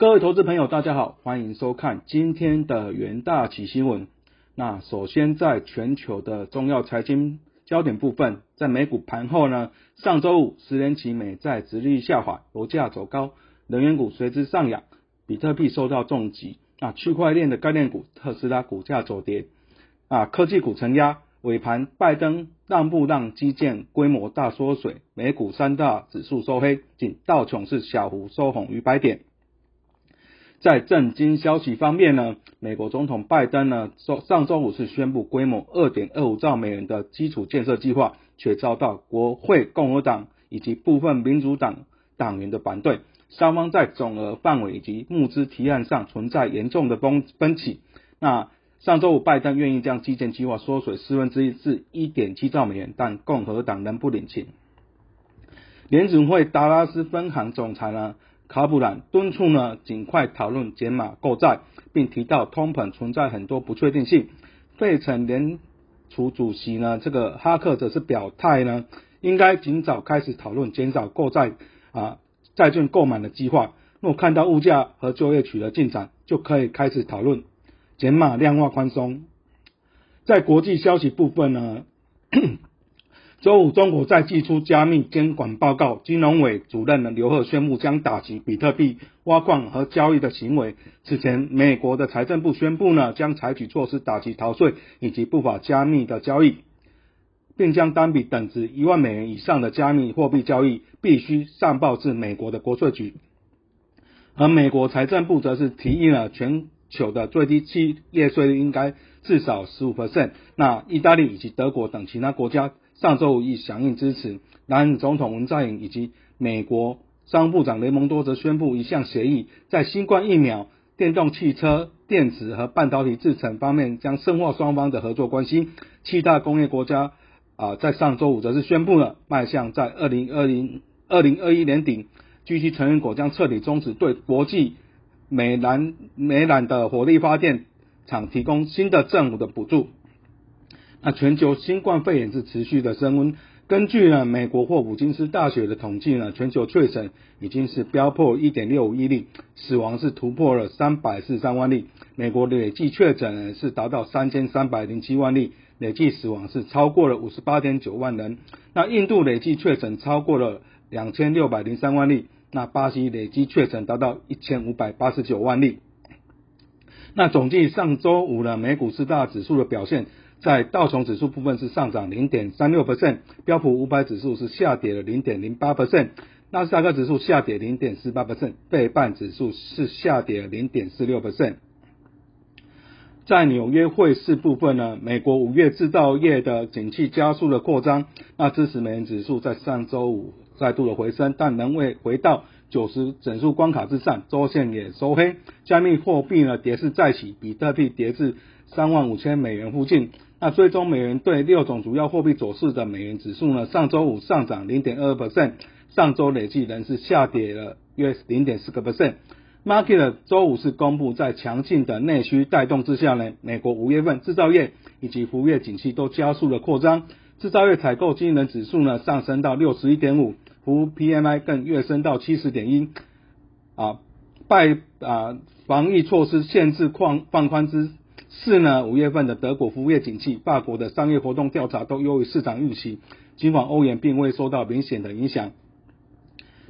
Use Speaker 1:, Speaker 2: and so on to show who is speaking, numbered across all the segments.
Speaker 1: 各位投资朋友，大家好，欢迎收看今天的元大起新闻。那首先在全球的重要财经焦点部分，在美股盘后呢，上周五十年期美债直利率下滑，油价走高，能源股随之上扬，比特币受到重击。啊，区块链的概念股特斯拉股价走跌，啊，科技股承压。尾盘，拜登让步让基建规模大缩水，美股三大指数收黑，仅道琼是小幅收红逾百点。在震惊消息方面呢，美国总统拜登呢，上上周五是宣布规模二点二五兆美元的基础建设计划，却遭到国会共和党以及部分民主党党员的反对，双方在总额范围以及募资提案上存在严重的分分歧。那上周五，拜登愿意将基建计划缩水四分之一至一点七兆美元，但共和党仍不领情。联准会达拉斯分行总裁呢卡普兰敦促呢尽快讨论减码购债，并提到通膨存在很多不确定性。费城联储主席呢这个哈克则是表态呢，应该尽早开始讨论减少购债啊债券购买的计划。若看到物价和就业取得进展，就可以开始讨论。减码量化宽松，在国际消息部分呢，周五中国再寄出加密监管报告，金融委主任呢刘鹤宣布将打击比特币挖矿和交易的行为。此前，美国的财政部宣布呢将采取措施打击逃税以及不法加密的交易，并将单笔等值一万美元以上的加密货币交易必须上报至美国的国税局。而美国财政部则是提议了全。球的最低企业税率应该至少十五 percent。那意大利以及德国等其他国家上周五亦响应支持。南总统文在寅以及美国商务部长雷蒙多则宣布一项协议，在新冠疫苗、电动汽车、电子和半导体制成方面将深化双方的合作关系。七大工业国家啊，在上周五则是宣布了迈向在二零二零二零二一年底，G7 成员国将彻底终止对国际。美兰美兰的火力发电厂提供新的政府的补助。那全球新冠肺炎是持续的升温。根据呢美国霍普金斯大学的统计呢，全球确诊已经是飙破一点六五亿例，死亡是突破了三百四十三万例。美国累计确诊是达到三千三百零七万例，累计死亡是超过了五十八点九万人。那印度累计确诊超过了两千六百零三万例。那巴西累计确诊达到一千五百八十九万例。那总计上周五的美股四大指数的表现，在道琼指数部分是上涨零点三六 percent，标普五百指数是下跌了零点零八 percent，纳斯达克指数下跌零点四八 percent，费半指数是下跌零点四六 percent。在纽约汇市部分呢，美国五月制造业的景气加速的扩张，那支持美元指数在上周五。再度的回升，但仍未回到九十整数关卡之上，周线也收黑。加密货币呢跌势再起，比特币跌至三万五千美元附近。那最终美元对六种主要货币走势的美元指数呢，上周五上涨零点二 percent，上周累计仍是下跌了约零点四个 percent。Market 周五是公布在强劲的内需带动之下呢，美国五月份制造业以及服务业景气都加速了扩张，制造业采购经理人指数呢上升到六十一点五。服务 PMI 更跃升到七十点一，啊，拜啊防疫措施限制放放宽之四呢，五月份的德国服务业景气、法国的商业活动调查都优于市场预期，尽管欧元并未受到明显的影响。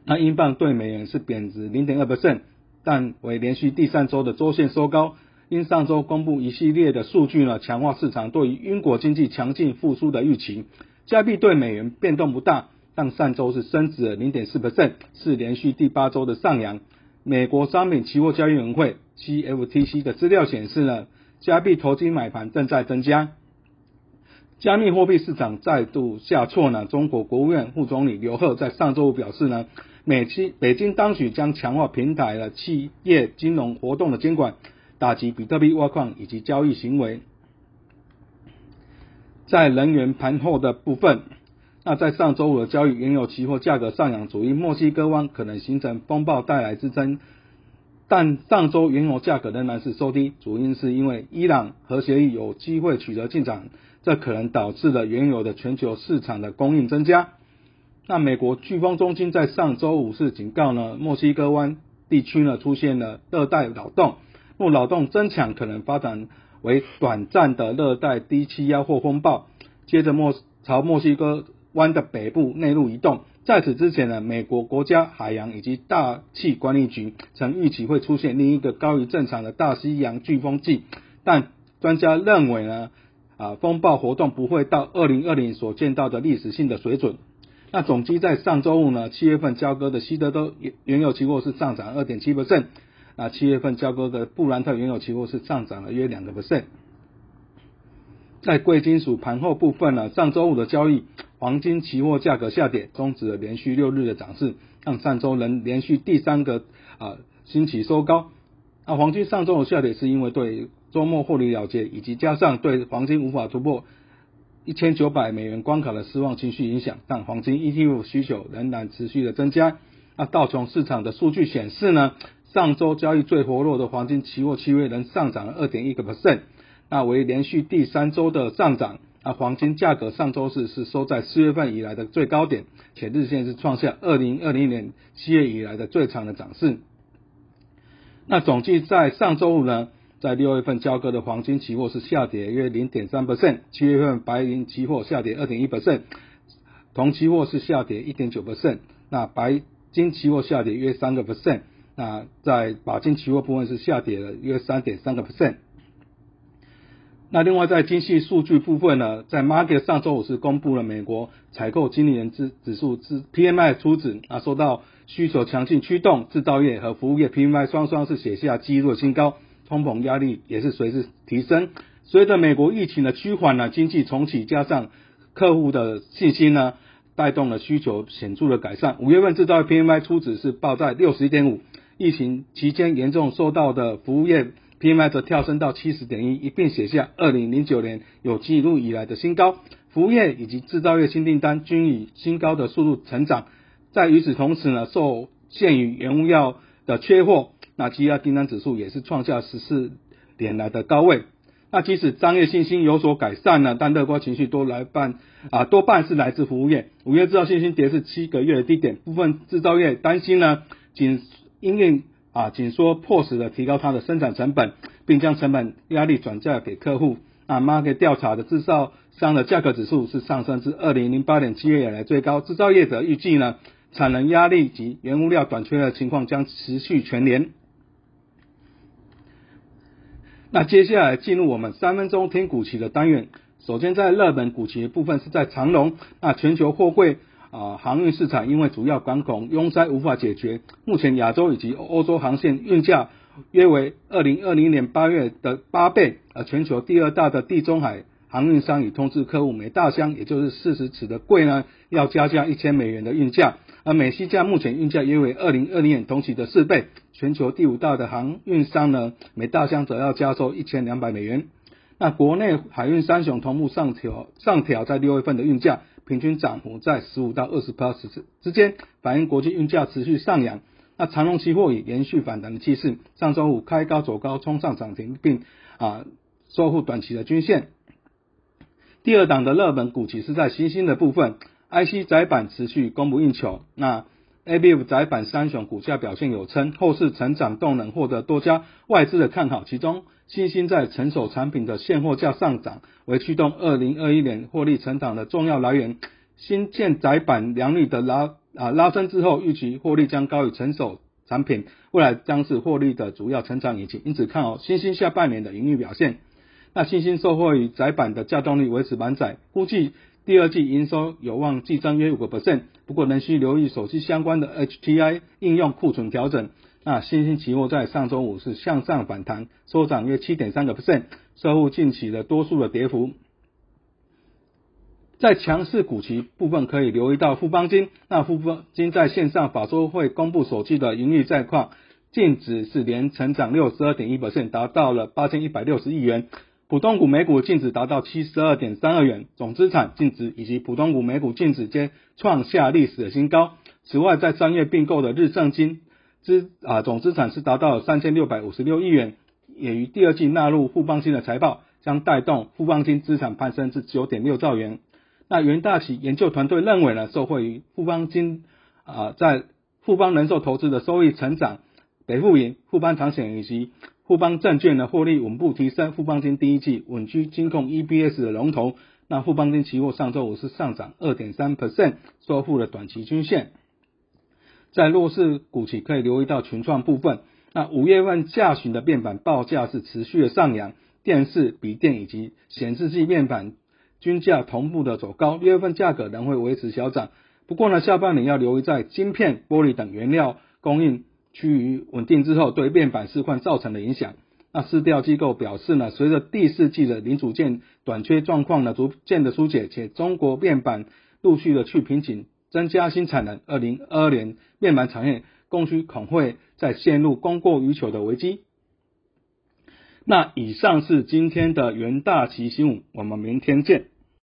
Speaker 1: 那英镑对美元是贬值零点二 percent，但为连续第三周的周线收高。因上周公布一系列的数据呢，强化市场对于英国经济强劲复苏的预期。加币对美元变动不大。但上周是升值了零点四 percent，是连续第八周的上扬。美国商品期货交易委员会 CFTC 的资料显示呢，加币投机买盘正在增加，加密货币市场再度下挫呢。中国国务院副总理刘鹤在上周五表示呢，美期北京当局将强化平台的企业金融活动的监管，打击比特币挖矿以及交易行为。在能源盘后的部分。那在上周五的交易，原油期货价格上扬，主因墨西哥湾可能形成风暴带来支撑。但上周原油价格仍然是收低，主因是因为伊朗核协议有机会取得进展，这可能导致了原油的全球市场的供应增加。那美国飓风中心在上周五是警告呢，墨西哥湾地区呢出现了热带扰动，若扰动增强，可能发展为短暂的热带低气压或风暴，接着墨朝墨西哥湾的北部内陆移动。在此之前呢，美国国家海洋以及大气管理局曾预期会出现另一个高于正常的大西洋飓风季，但专家认为呢，啊风暴活动不会到二零二零所见到的历史性的水准。那总计在上周五呢，七月份交割的西德州原油期货是上涨二点七 percent，那七月份交割的布兰特原油期货是上涨了约两个 percent。在贵金属盘后部分呢，上周五的交易，黄金期货价格下跌，终止了连续六日的涨势，让上周能连续第三个啊星期收高。那黄金上周五下跌是因为对周末获利了结，以及加上对黄金无法突破一千九百美元关卡的失望情绪影响，但黄金 ETF 需求仍然持续的增加。那道琼市场的数据显示呢，上周交易最活络的黄金期货期位能上涨了二点一个 percent。那为连续第三周的上涨，那黄金价格上周四是收在四月份以来的最高点，且日线是创下二零二零年七月以来的最长的涨势。那总计在上周五呢，在六月份交割的黄金期货是下跌约零点三 percent，七月份白银期货下跌二点一 percent，铜期货是下跌一点九 percent，那白金期货下跌约三个 percent，那在钯金期货部分是下跌了约三点三个 percent。那另外在经济数据部分呢，在 Market 上周五是公布了美国采购经理人指指数之 PMI 初值啊，受到需求强劲驱动，制造业和服务业 PMI 双双是写下纪录新高，通膨压力也是随之提升。随着美国疫情的趋缓呢，经济重启加上客户的信心呢，带动了需求显著的改善。五月份制造业 PMI 初值是报在六十一点五，疫情期间严重受到的服务业。PMI 则跳升到七十点一，一并写下二零零九年有记录以来的新高。服务业以及制造业新订单均以新高的速度成长。在与此同时呢，受限于原物料的缺货，那积压订单指数也是创下十四年来的高位。那即使商业信心有所改善呢，但乐观情绪多来半啊多半是来自服务业。五月制造信心跌至七个月的低点，部分制造业担心呢，仅因为啊，紧缩迫使了提高它的生产成本，并将成本压力转嫁给客户。那 Market 调查的制造商的价格指数是上升至二零零八年七月以来最高。制造业者预计呢，产能压力及原物料短缺的情况将持续全年。那接下来进入我们三分钟听股期的单元。首先在热门股期部分是在长隆。那全球货柜。啊，航运市场因为主要港口拥塞无法解决，目前亚洲以及欧洲航线运价约为二零二零年八月的八倍。而全球第二大的地中海航运商已通知客户，每大箱也就是四十尺的柜呢，要加价一千美元的运价。而美西价目前运价约为二零二零年同期的四倍。全球第五大的航运商呢，每大箱则要加收一千两百美元。那国内海运三雄同步上调上调在六月份的运价。平均涨幅在十五到二十 percent 之间，反映国际运价持续上扬。那长隆期货也延续反弹的气势，上周五开高走高，冲上涨停，并啊收复短期的均线。第二档的热门股其实在新兴的部分，IC 窄板持续供不应求。那 ABF 窄板三雄股价表现有称，后市成长动能获得多家外资的看好，其中。新兴在成熟产品的现货价上涨为驱动二零二一年获利成长的重要来源。新建窄板良率的拉啊拉升之后，预期获利将高于成熟产品，未来将是获利的主要成长引擎。因此看好新兴下半年的盈利表现。那新兴受惠于窄板的价动力维持满载，估计第二季营收有望季增约五个 percent。不过仍需留意手机相关的 HTI 应用库存调整。那新兴期货在上周五是向上反弹，收涨约七点三个 percent，收复近期的多数的跌幅。在强势股期部分可以留意到富邦金，那富邦金在线上法说会公布首季的盈利概况，净值是连成长六十二点一 percent，达到了八千一百六十亿元，普通股每股净值达到七十二点三二元，总资产净值以及普通股每股净值皆创下历史的新高。此外，在三月并购的日盛金。资啊总资产是达到三千六百五十六亿元，也于第二季纳入富邦金的财报，将带动富邦金资产攀升至九点六兆元。那元大企研究团队认为呢，受惠于富邦金啊在富邦人寿投资的收益成长，北富银、富邦长险以及富邦证券的获利稳步提升，富邦金第一季稳居金控 EBS 的龙头。那富邦金期货上周五是上涨二点三 percent，收复了短期均线。在弱势股期可以留意到群创部分。那五月份下旬的面板报价是持续的上扬，电视、笔电以及显示器面板均价同步的走高，六月份价格仍会维持小涨。不过呢，下半年要留意在晶片、玻璃等原料供应趋于稳定之后，对面板市况造成的影响。那市调机构表示呢，随着第四季的零组件短缺状况呢逐渐的疏解，且中国面板陆续的去瓶颈，增加新产能，二零二二年面板产业供需恐会再陷入供过于求的危机。那以上是今天的元大旗新闻，我们明天见。